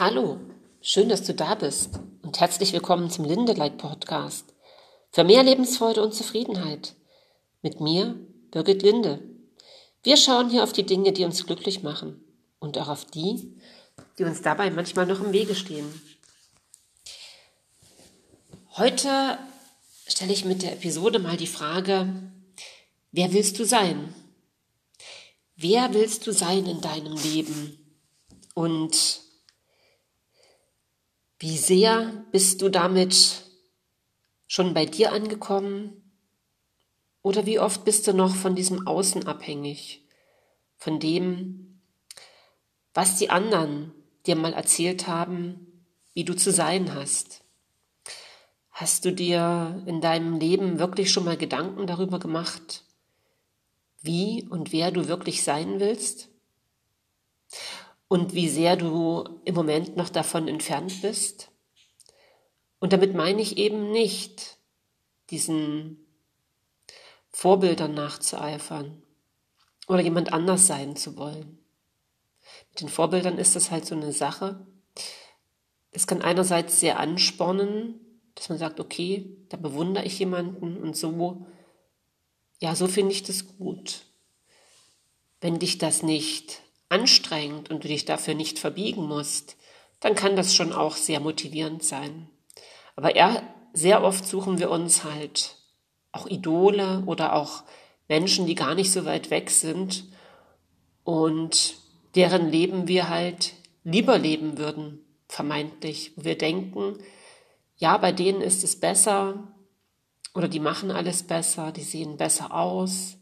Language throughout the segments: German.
Hallo, schön, dass du da bist und herzlich willkommen zum Lindeleit Podcast für mehr Lebensfreude und Zufriedenheit. Mit mir, Birgit Linde. Wir schauen hier auf die Dinge, die uns glücklich machen und auch auf die, die uns dabei manchmal noch im Wege stehen. Heute stelle ich mit der Episode mal die Frage, wer willst du sein? Wer willst du sein in deinem Leben? Und wie sehr bist du damit schon bei dir angekommen? Oder wie oft bist du noch von diesem Außen abhängig? Von dem, was die anderen dir mal erzählt haben, wie du zu sein hast? Hast du dir in deinem Leben wirklich schon mal Gedanken darüber gemacht, wie und wer du wirklich sein willst? Und wie sehr du im Moment noch davon entfernt bist. Und damit meine ich eben nicht, diesen Vorbildern nachzueifern oder jemand anders sein zu wollen. Mit den Vorbildern ist das halt so eine Sache. Es kann einerseits sehr anspornen, dass man sagt, okay, da bewundere ich jemanden und so, ja, so finde ich das gut. Wenn dich das nicht anstrengend und du dich dafür nicht verbiegen musst, dann kann das schon auch sehr motivierend sein. Aber eher, sehr oft suchen wir uns halt auch Idole oder auch Menschen, die gar nicht so weit weg sind und deren Leben wir halt lieber leben würden, vermeintlich. Wir denken, ja, bei denen ist es besser oder die machen alles besser, die sehen besser aus.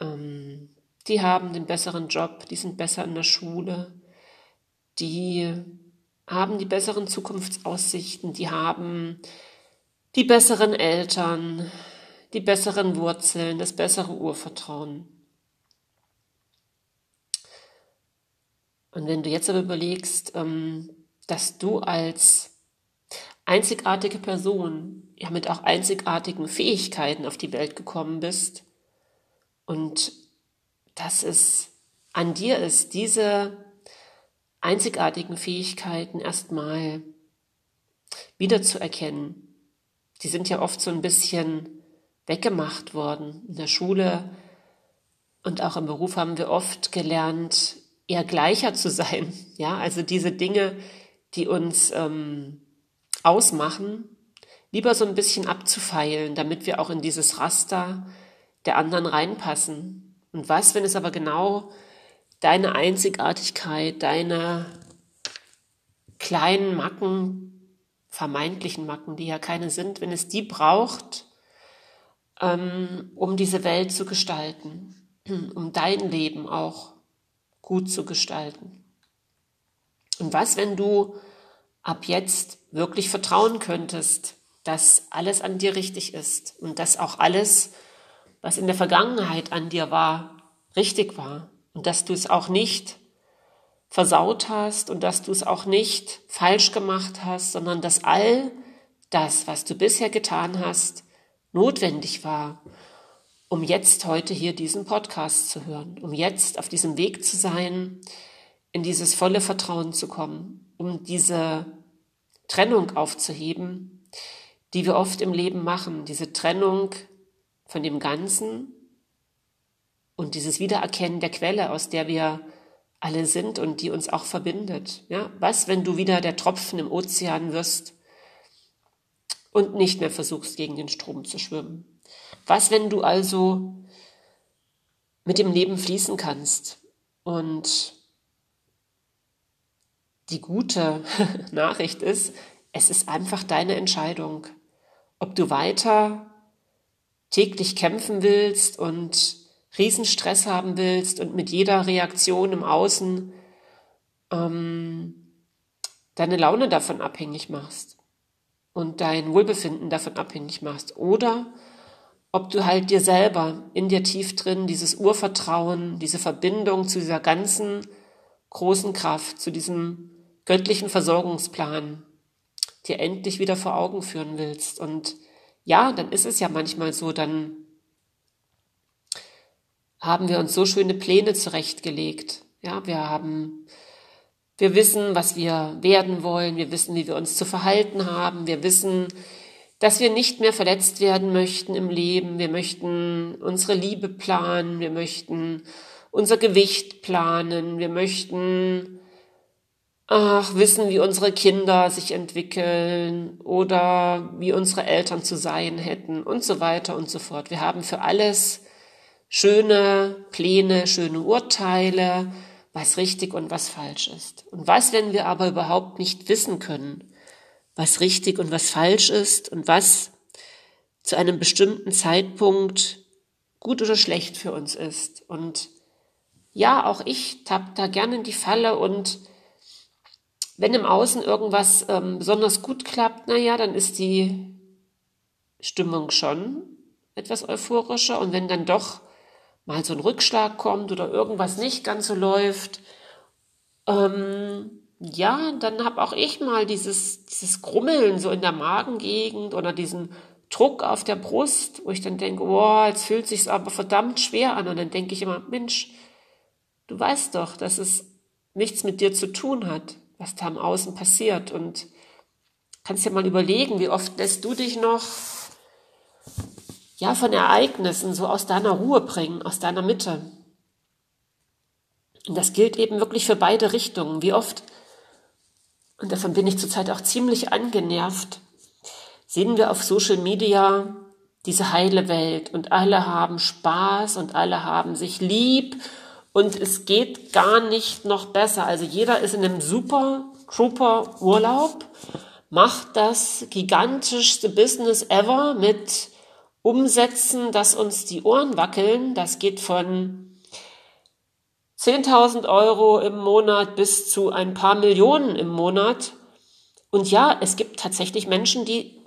Ähm, die haben den besseren Job, die sind besser in der Schule, die haben die besseren Zukunftsaussichten, die haben die besseren Eltern, die besseren Wurzeln, das bessere Urvertrauen. Und wenn du jetzt aber überlegst, ähm, dass du als einzigartige Person, ja mit auch einzigartigen Fähigkeiten auf die Welt gekommen bist und dass es an dir ist, diese einzigartigen Fähigkeiten erstmal wiederzuerkennen. Die sind ja oft so ein bisschen weggemacht worden. In der Schule und auch im Beruf haben wir oft gelernt, eher gleicher zu sein. Ja, also diese Dinge, die uns ähm, ausmachen, lieber so ein bisschen abzufeilen, damit wir auch in dieses Raster der anderen reinpassen. Und was, wenn es aber genau deine Einzigartigkeit, deine kleinen Macken, vermeintlichen Macken, die ja keine sind, wenn es die braucht, ähm, um diese Welt zu gestalten, um dein Leben auch gut zu gestalten. Und was, wenn du ab jetzt wirklich vertrauen könntest, dass alles an dir richtig ist und dass auch alles was in der Vergangenheit an dir war, richtig war. Und dass du es auch nicht versaut hast und dass du es auch nicht falsch gemacht hast, sondern dass all das, was du bisher getan hast, notwendig war, um jetzt heute hier diesen Podcast zu hören, um jetzt auf diesem Weg zu sein, in dieses volle Vertrauen zu kommen, um diese Trennung aufzuheben, die wir oft im Leben machen, diese Trennung von dem Ganzen und dieses Wiedererkennen der Quelle, aus der wir alle sind und die uns auch verbindet. Ja, was, wenn du wieder der Tropfen im Ozean wirst und nicht mehr versuchst, gegen den Strom zu schwimmen? Was, wenn du also mit dem Leben fließen kannst und die gute Nachricht ist, es ist einfach deine Entscheidung, ob du weiter täglich kämpfen willst und Riesenstress haben willst und mit jeder Reaktion im Außen ähm, deine Laune davon abhängig machst und dein Wohlbefinden davon abhängig machst. Oder ob du halt dir selber in dir tief drin dieses Urvertrauen, diese Verbindung zu dieser ganzen großen Kraft, zu diesem göttlichen Versorgungsplan dir endlich wieder vor Augen führen willst und ja, dann ist es ja manchmal so, dann haben wir uns so schöne Pläne zurechtgelegt. Ja, wir haben Wir wissen, was wir werden wollen. Wir wissen, wie wir uns zu verhalten haben. Wir wissen, dass wir nicht mehr verletzt werden möchten im Leben. Wir möchten unsere Liebe planen. Wir möchten unser Gewicht planen. Wir möchten ach, wissen, wie unsere Kinder sich entwickeln oder wie unsere Eltern zu sein hätten und so weiter und so fort. Wir haben für alles schöne Pläne, schöne Urteile, was richtig und was falsch ist. Und was, wenn wir aber überhaupt nicht wissen können, was richtig und was falsch ist und was zu einem bestimmten Zeitpunkt gut oder schlecht für uns ist. Und ja, auch ich tapp da gerne in die Falle und wenn im Außen irgendwas ähm, besonders gut klappt, na ja, dann ist die Stimmung schon etwas euphorischer und wenn dann doch mal so ein Rückschlag kommt oder irgendwas nicht ganz so läuft, ähm, ja, dann habe auch ich mal dieses, dieses Grummeln so in der Magengegend oder diesen Druck auf der Brust, wo ich dann denke, wow, jetzt fühlt sich's aber verdammt schwer an. Und dann denke ich immer, Mensch, du weißt doch, dass es nichts mit dir zu tun hat was da im Außen passiert. Und kannst dir mal überlegen, wie oft lässt du dich noch ja von Ereignissen so aus deiner Ruhe bringen, aus deiner Mitte. Und das gilt eben wirklich für beide Richtungen. Wie oft, und davon bin ich zurzeit auch ziemlich angenervt, sehen wir auf Social Media diese heile Welt und alle haben Spaß und alle haben sich lieb und es geht gar nicht noch besser. Also jeder ist in einem super Trooper Urlaub, macht das gigantischste Business ever mit Umsätzen, dass uns die Ohren wackeln. Das geht von 10.000 Euro im Monat bis zu ein paar Millionen im Monat. Und ja, es gibt tatsächlich Menschen, die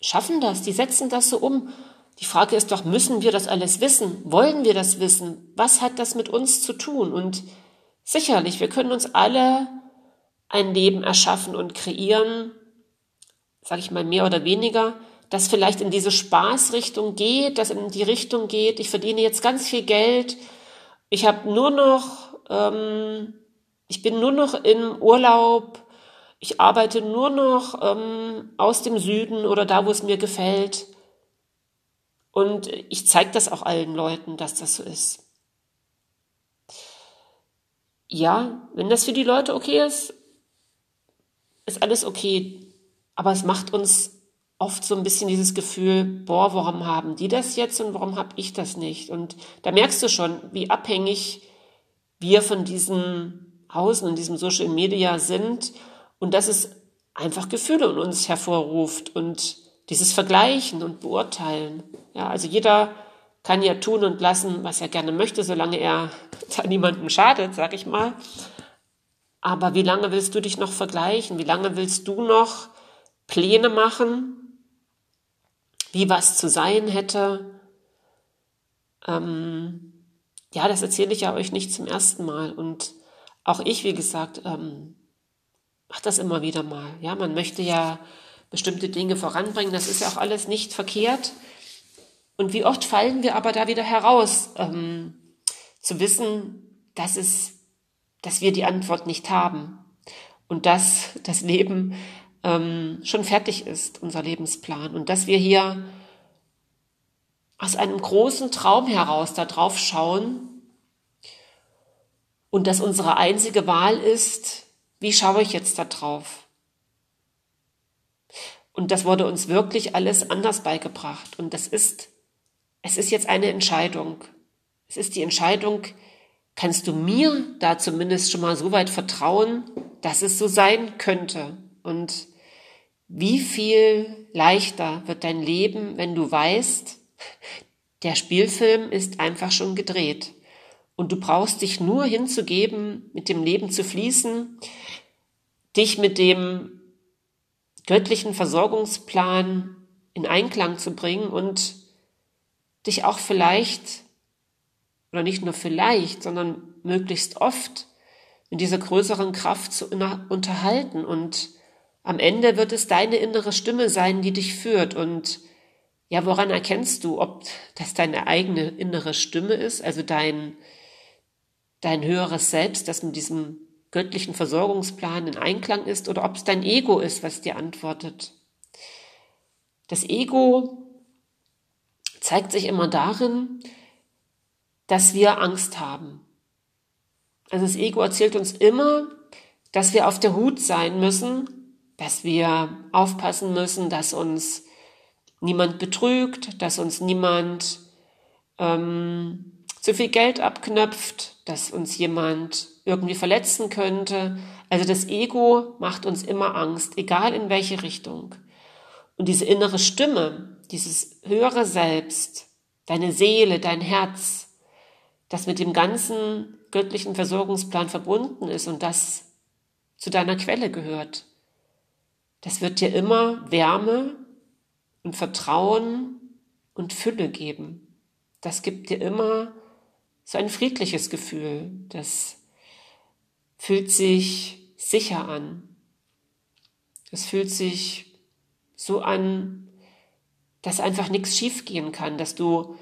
schaffen das, die setzen das so um. Die Frage ist doch, müssen wir das alles wissen? Wollen wir das wissen? Was hat das mit uns zu tun? Und sicherlich, wir können uns alle ein Leben erschaffen und kreieren, sage ich mal mehr oder weniger, das vielleicht in diese Spaßrichtung geht, das in die Richtung geht, ich verdiene jetzt ganz viel Geld, ich habe nur noch, ähm, ich bin nur noch im Urlaub, ich arbeite nur noch ähm, aus dem Süden oder da, wo es mir gefällt. Und ich zeige das auch allen Leuten, dass das so ist. Ja, wenn das für die Leute okay ist, ist alles okay. Aber es macht uns oft so ein bisschen dieses Gefühl, boah, warum haben die das jetzt und warum habe ich das nicht? Und da merkst du schon, wie abhängig wir von diesen Außen und diesem Social Media sind und dass es einfach Gefühle in uns hervorruft und dieses Vergleichen und Beurteilen. Ja, also jeder kann ja tun und lassen, was er gerne möchte, solange er da niemandem schadet, sag ich mal. Aber wie lange willst du dich noch vergleichen? Wie lange willst du noch Pläne machen, wie was zu sein hätte? Ähm, ja, das erzähle ich ja euch nicht zum ersten Mal. Und auch ich, wie gesagt, ähm, mache das immer wieder mal. Ja, man möchte ja bestimmte Dinge voranbringen. Das ist ja auch alles nicht verkehrt. Und wie oft fallen wir aber da wieder heraus, ähm, zu wissen, dass es, dass wir die Antwort nicht haben und dass das Leben ähm, schon fertig ist, unser Lebensplan und dass wir hier aus einem großen Traum heraus da drauf schauen und dass unsere einzige Wahl ist, wie schaue ich jetzt da drauf? Und das wurde uns wirklich alles anders beigebracht. Und das ist, es ist jetzt eine Entscheidung. Es ist die Entscheidung, kannst du mir da zumindest schon mal so weit vertrauen, dass es so sein könnte? Und wie viel leichter wird dein Leben, wenn du weißt, der Spielfilm ist einfach schon gedreht. Und du brauchst dich nur hinzugeben, mit dem Leben zu fließen, dich mit dem göttlichen Versorgungsplan in Einklang zu bringen und dich auch vielleicht, oder nicht nur vielleicht, sondern möglichst oft mit dieser größeren Kraft zu unterhalten. Und am Ende wird es deine innere Stimme sein, die dich führt. Und ja, woran erkennst du, ob das deine eigene innere Stimme ist, also dein, dein höheres Selbst, das mit diesem göttlichen Versorgungsplan in Einklang ist oder ob es dein Ego ist, was dir antwortet. Das Ego zeigt sich immer darin, dass wir Angst haben. Also das Ego erzählt uns immer, dass wir auf der Hut sein müssen, dass wir aufpassen müssen, dass uns niemand betrügt, dass uns niemand ähm, zu viel Geld abknöpft, dass uns jemand irgendwie verletzen könnte. Also das Ego macht uns immer Angst, egal in welche Richtung. Und diese innere Stimme, dieses höhere Selbst, deine Seele, dein Herz, das mit dem ganzen göttlichen Versorgungsplan verbunden ist und das zu deiner Quelle gehört, das wird dir immer Wärme und Vertrauen und Fülle geben. Das gibt dir immer so ein friedliches Gefühl. Das fühlt sich sicher an. Es fühlt sich so an, dass einfach nichts schiefgehen kann, dass du,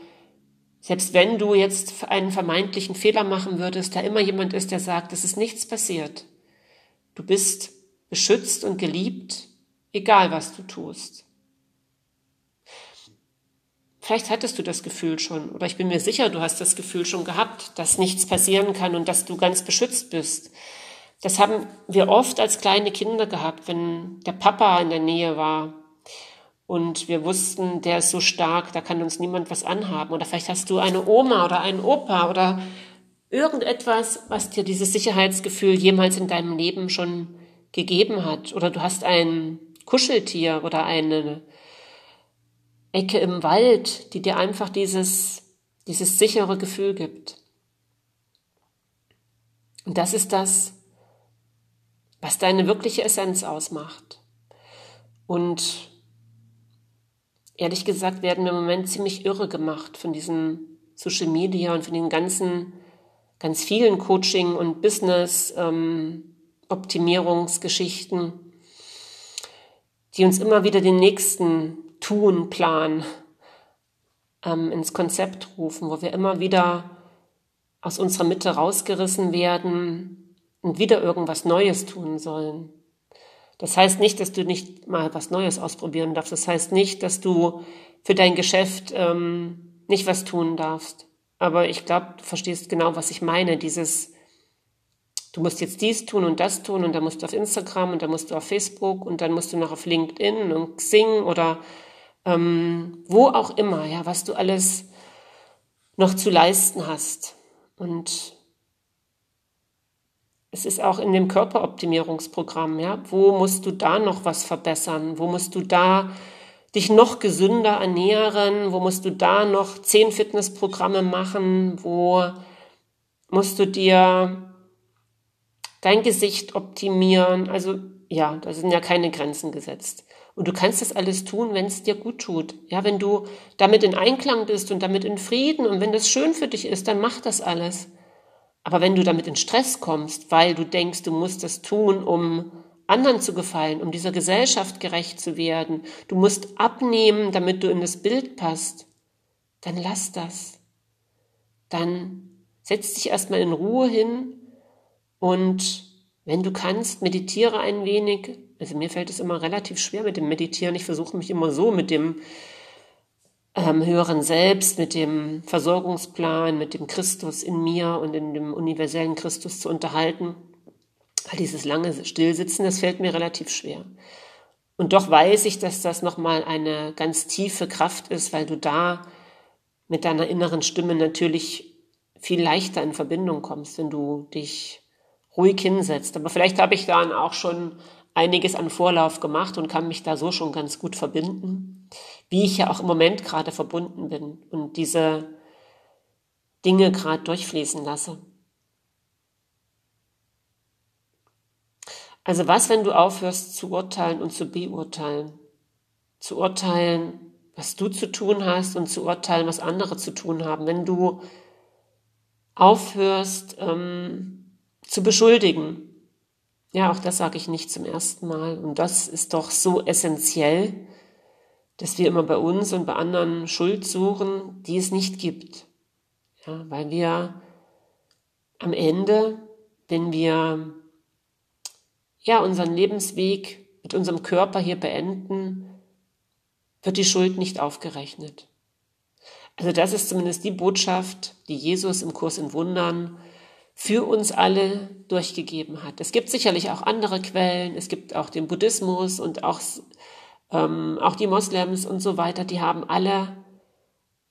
selbst wenn du jetzt einen vermeintlichen Fehler machen würdest, da immer jemand ist, der sagt, es ist nichts passiert. Du bist beschützt und geliebt, egal was du tust. Vielleicht hattest du das Gefühl schon, oder ich bin mir sicher, du hast das Gefühl schon gehabt, dass nichts passieren kann und dass du ganz beschützt bist. Das haben wir oft als kleine Kinder gehabt, wenn der Papa in der Nähe war und wir wussten, der ist so stark, da kann uns niemand was anhaben. Oder vielleicht hast du eine Oma oder einen Opa oder irgendetwas, was dir dieses Sicherheitsgefühl jemals in deinem Leben schon gegeben hat. Oder du hast ein Kuscheltier oder eine Ecke im Wald, die dir einfach dieses, dieses sichere Gefühl gibt. Und das ist das, was deine wirkliche Essenz ausmacht. Und ehrlich gesagt werden wir im Moment ziemlich irre gemacht von diesen Social Media und von den ganzen, ganz vielen Coaching- und Business-Optimierungsgeschichten, ähm, die uns immer wieder den nächsten Tun-Plan ähm, ins Konzept rufen, wo wir immer wieder aus unserer Mitte rausgerissen werden und wieder irgendwas Neues tun sollen. Das heißt nicht, dass du nicht mal was Neues ausprobieren darfst. Das heißt nicht, dass du für dein Geschäft ähm, nicht was tun darfst. Aber ich glaube, du verstehst genau, was ich meine. Dieses, du musst jetzt dies tun und das tun und dann musst du auf Instagram und dann musst du auf Facebook und dann musst du noch auf LinkedIn und Xing oder ähm, wo auch immer, ja, was du alles noch zu leisten hast. Und es ist auch in dem Körperoptimierungsprogramm, ja, wo musst du da noch was verbessern? Wo musst du da dich noch gesünder ernähren? Wo musst du da noch zehn Fitnessprogramme machen? Wo musst du dir dein Gesicht optimieren? Also ja, da sind ja keine Grenzen gesetzt. Und du kannst das alles tun, wenn es dir gut tut. Ja, wenn du damit in Einklang bist und damit in Frieden und wenn das schön für dich ist, dann mach das alles. Aber wenn du damit in Stress kommst, weil du denkst, du musst das tun, um anderen zu gefallen, um dieser Gesellschaft gerecht zu werden, du musst abnehmen, damit du in das Bild passt, dann lass das. Dann setz dich erstmal in Ruhe hin und wenn du kannst, meditiere ein wenig. Also mir fällt es immer relativ schwer mit dem Meditieren. Ich versuche mich immer so mit dem ähm, höheren Selbst, mit dem Versorgungsplan, mit dem Christus in mir und in dem universellen Christus zu unterhalten. Weil dieses lange Stillsitzen, das fällt mir relativ schwer. Und doch weiß ich, dass das nochmal eine ganz tiefe Kraft ist, weil du da mit deiner inneren Stimme natürlich viel leichter in Verbindung kommst, wenn du dich ruhig hinsetzt. Aber vielleicht habe ich dann auch schon einiges an Vorlauf gemacht und kann mich da so schon ganz gut verbinden, wie ich ja auch im Moment gerade verbunden bin und diese Dinge gerade durchfließen lasse. Also was, wenn du aufhörst zu urteilen und zu beurteilen? Zu urteilen, was du zu tun hast und zu urteilen, was andere zu tun haben. Wenn du aufhörst, ähm, zu beschuldigen. Ja, auch das sage ich nicht zum ersten Mal. Und das ist doch so essentiell, dass wir immer bei uns und bei anderen Schuld suchen, die es nicht gibt. Ja, weil wir am Ende, wenn wir ja, unseren Lebensweg mit unserem Körper hier beenden, wird die Schuld nicht aufgerechnet. Also das ist zumindest die Botschaft, die Jesus im Kurs in Wundern für uns alle durchgegeben hat. Es gibt sicherlich auch andere Quellen, es gibt auch den Buddhismus und auch, ähm, auch die Moslems und so weiter, die haben alle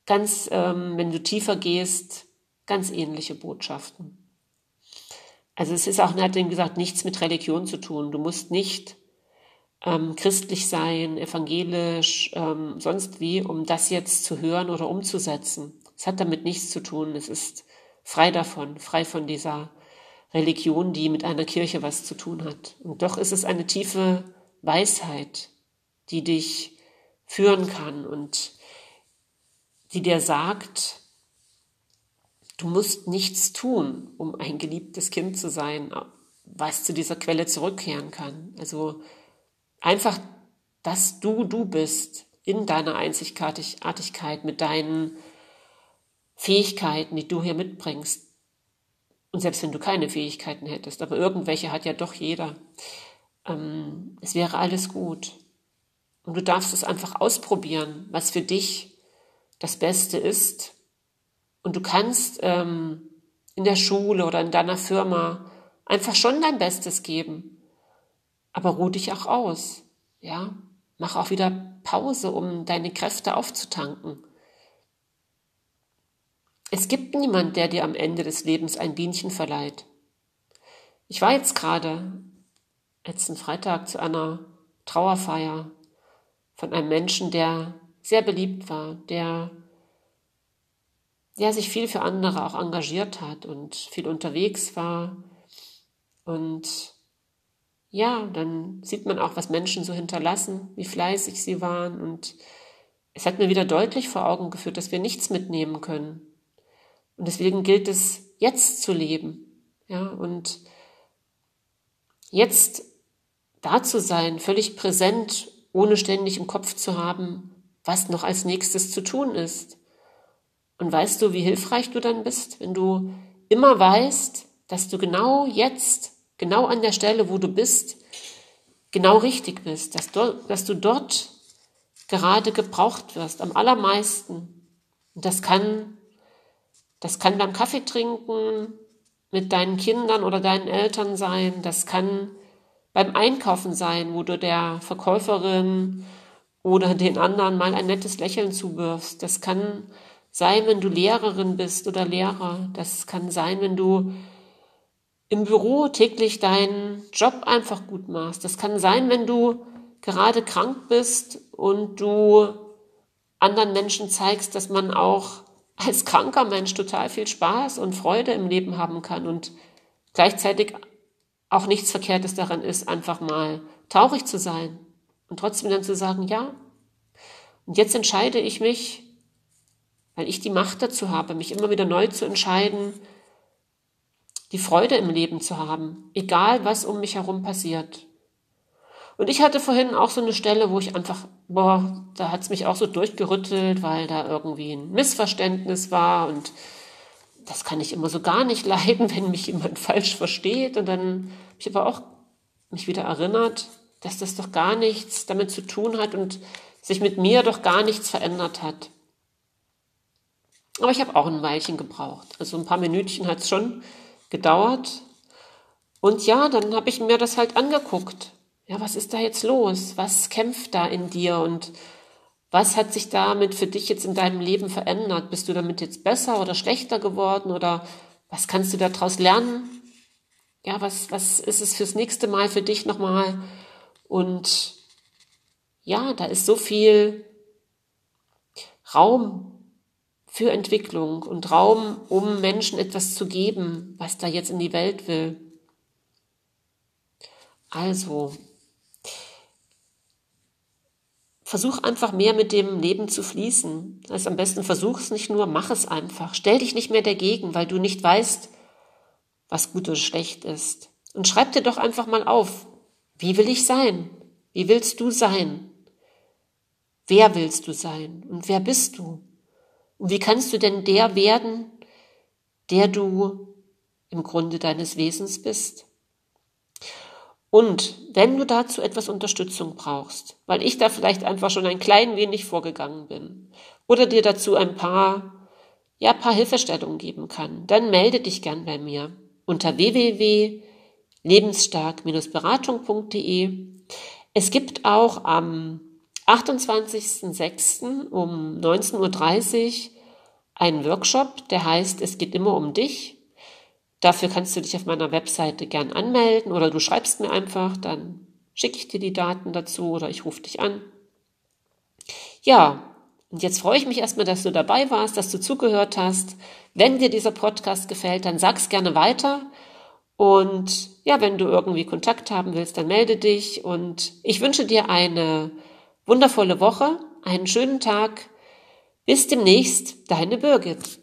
ganz, ähm, wenn du tiefer gehst, ganz ähnliche Botschaften. Also es ist auch, er hat ihm gesagt, nichts mit Religion zu tun. Du musst nicht ähm, christlich sein, evangelisch, ähm, sonst wie, um das jetzt zu hören oder umzusetzen. Es hat damit nichts zu tun. Es ist frei davon, frei von dieser Religion, die mit einer Kirche was zu tun hat. Und doch ist es eine tiefe Weisheit, die dich führen kann und die dir sagt, du musst nichts tun, um ein geliebtes Kind zu sein, was zu dieser Quelle zurückkehren kann. Also Einfach, dass du du bist in deiner Einzigartigkeit mit deinen Fähigkeiten, die du hier mitbringst. Und selbst wenn du keine Fähigkeiten hättest, aber irgendwelche hat ja doch jeder, ähm, es wäre alles gut. Und du darfst es einfach ausprobieren, was für dich das Beste ist. Und du kannst ähm, in der Schule oder in deiner Firma einfach schon dein Bestes geben aber ruh dich auch aus. Ja, mach auch wieder Pause, um deine Kräfte aufzutanken. Es gibt niemand, der dir am Ende des Lebens ein Bienchen verleiht. Ich war jetzt gerade letzten Freitag zu einer Trauerfeier von einem Menschen, der sehr beliebt war, der, der sich viel für andere auch engagiert hat und viel unterwegs war und ja, dann sieht man auch, was Menschen so hinterlassen, wie fleißig sie waren. Und es hat mir wieder deutlich vor Augen geführt, dass wir nichts mitnehmen können. Und deswegen gilt es, jetzt zu leben. Ja, und jetzt da zu sein, völlig präsent, ohne ständig im Kopf zu haben, was noch als nächstes zu tun ist. Und weißt du, wie hilfreich du dann bist, wenn du immer weißt, dass du genau jetzt genau an der Stelle, wo du bist, genau richtig bist, dass du, dass du dort gerade gebraucht wirst, am allermeisten. Und das kann, das kann beim Kaffee trinken mit deinen Kindern oder deinen Eltern sein, das kann beim Einkaufen sein, wo du der Verkäuferin oder den anderen mal ein nettes Lächeln zuwirfst. Das kann sein, wenn du Lehrerin bist oder Lehrer. Das kann sein, wenn du im Büro täglich deinen Job einfach gut machst. Das kann sein, wenn du gerade krank bist und du anderen Menschen zeigst, dass man auch als kranker Mensch total viel Spaß und Freude im Leben haben kann und gleichzeitig auch nichts Verkehrtes daran ist, einfach mal traurig zu sein und trotzdem dann zu sagen, ja, und jetzt entscheide ich mich, weil ich die Macht dazu habe, mich immer wieder neu zu entscheiden, die Freude im Leben zu haben, egal was um mich herum passiert. Und ich hatte vorhin auch so eine Stelle, wo ich einfach, boah, da hat's mich auch so durchgerüttelt, weil da irgendwie ein Missverständnis war und das kann ich immer so gar nicht leiden, wenn mich jemand falsch versteht. Und dann habe ich aber auch mich wieder erinnert, dass das doch gar nichts damit zu tun hat und sich mit mir doch gar nichts verändert hat. Aber ich habe auch ein Weilchen gebraucht. Also ein paar Minütchen hat's schon gedauert. Und ja, dann habe ich mir das halt angeguckt. Ja, was ist da jetzt los? Was kämpft da in dir und was hat sich damit für dich jetzt in deinem Leben verändert? Bist du damit jetzt besser oder schlechter geworden oder was kannst du daraus lernen? Ja, was, was ist es fürs nächste Mal für dich nochmal? Und ja, da ist so viel Raum für Entwicklung und Raum, um Menschen etwas zu geben, was da jetzt in die Welt will. Also, versuch einfach mehr mit dem Leben zu fließen. Das heißt, am besten versuch es nicht nur, mach es einfach. Stell dich nicht mehr dagegen, weil du nicht weißt, was gut oder schlecht ist. Und schreib dir doch einfach mal auf, wie will ich sein? Wie willst du sein? Wer willst du sein? Und wer bist du? Und wie kannst du denn der werden, der du im Grunde deines Wesens bist? Und wenn du dazu etwas Unterstützung brauchst, weil ich da vielleicht einfach schon ein klein wenig vorgegangen bin oder dir dazu ein paar, ja, paar Hilfestellungen geben kann, dann melde dich gern bei mir unter www.lebensstark-beratung.de. Es gibt auch am 28.06. um 19.30 Uhr einen Workshop, der heißt Es geht immer um dich. Dafür kannst du dich auf meiner Webseite gern anmelden oder du schreibst mir einfach, dann schicke ich dir die Daten dazu oder ich rufe dich an. Ja, und jetzt freue ich mich erstmal, dass du dabei warst, dass du zugehört hast. Wenn dir dieser Podcast gefällt, dann sag's gerne weiter. Und ja, wenn du irgendwie Kontakt haben willst, dann melde dich. Und ich wünsche dir eine wundervolle Woche, einen schönen Tag. Bis demnächst, deine Birgit.